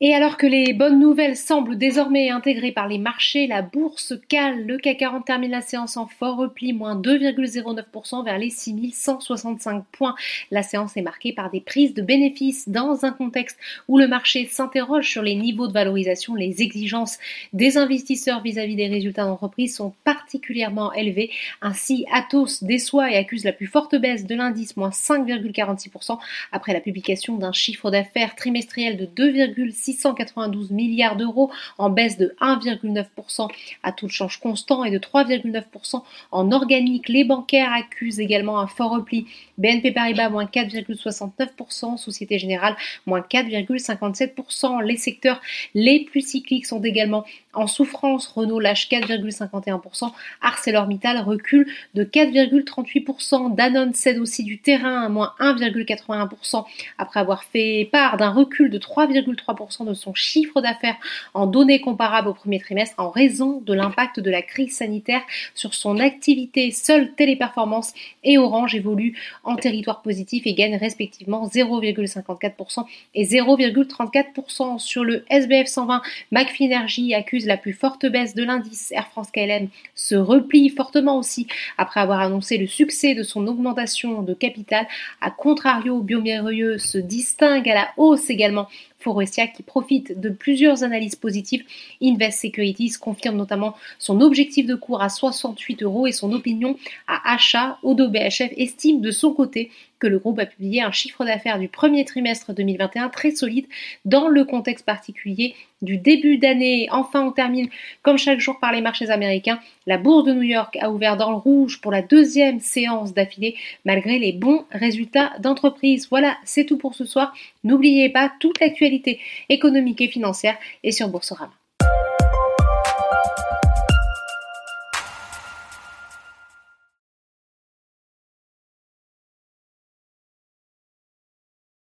Et alors que les bonnes nouvelles semblent désormais intégrées par les marchés, la bourse cale. Le CAC 40 termine la séance en fort repli, moins 2,09% vers les 6165 points. La séance est marquée par des prises de bénéfices dans un contexte où le marché s'interroge sur les niveaux de valorisation. Les exigences des investisseurs vis-à-vis des résultats d'entreprise sont particulièrement élevées. Ainsi, Atos déçoit et accuse la plus forte baisse de l'indice, moins 5,46% après la publication d'un chiffre d'affaires trimestriel de 2,6 692 milliards d'euros en baisse de 1,9% à tout change constant et de 3,9% en organique. Les bancaires accusent également un fort repli. BNP Paribas moins 4,69%, Société Générale moins 4,57%. Les secteurs les plus cycliques sont également en souffrance. Renault lâche 4,51%, ArcelorMittal recule de 4,38%. Danone cède aussi du terrain à moins 1,81% après avoir fait part d'un recul de 3,3% de son chiffre d'affaires en données comparables au premier trimestre en raison de l'impact de la crise sanitaire sur son activité. Seule Téléperformance et Orange évoluent en territoire positif et gagnent respectivement 0,54% et 0,34% sur le SBF 120. McFinergy accuse la plus forte baisse de l'indice. Air France KLM se replie fortement aussi après avoir annoncé le succès de son augmentation de capital. A contrario, Biomérieux se distingue à la hausse également Forestia qui profite de plusieurs analyses positives. Invest Securities confirme notamment son objectif de cours à 68 euros et son opinion à achat. Odo BHF estime de son côté que le groupe a publié un chiffre d'affaires du premier trimestre 2021 très solide dans le contexte particulier du début d'année. Enfin, on termine comme chaque jour par les marchés américains. La bourse de New York a ouvert dans le rouge pour la deuxième séance d'affilée malgré les bons résultats d'entreprise. Voilà, c'est tout pour ce soir. N'oubliez pas, toute l'actualité économique et financière est sur Boursorama.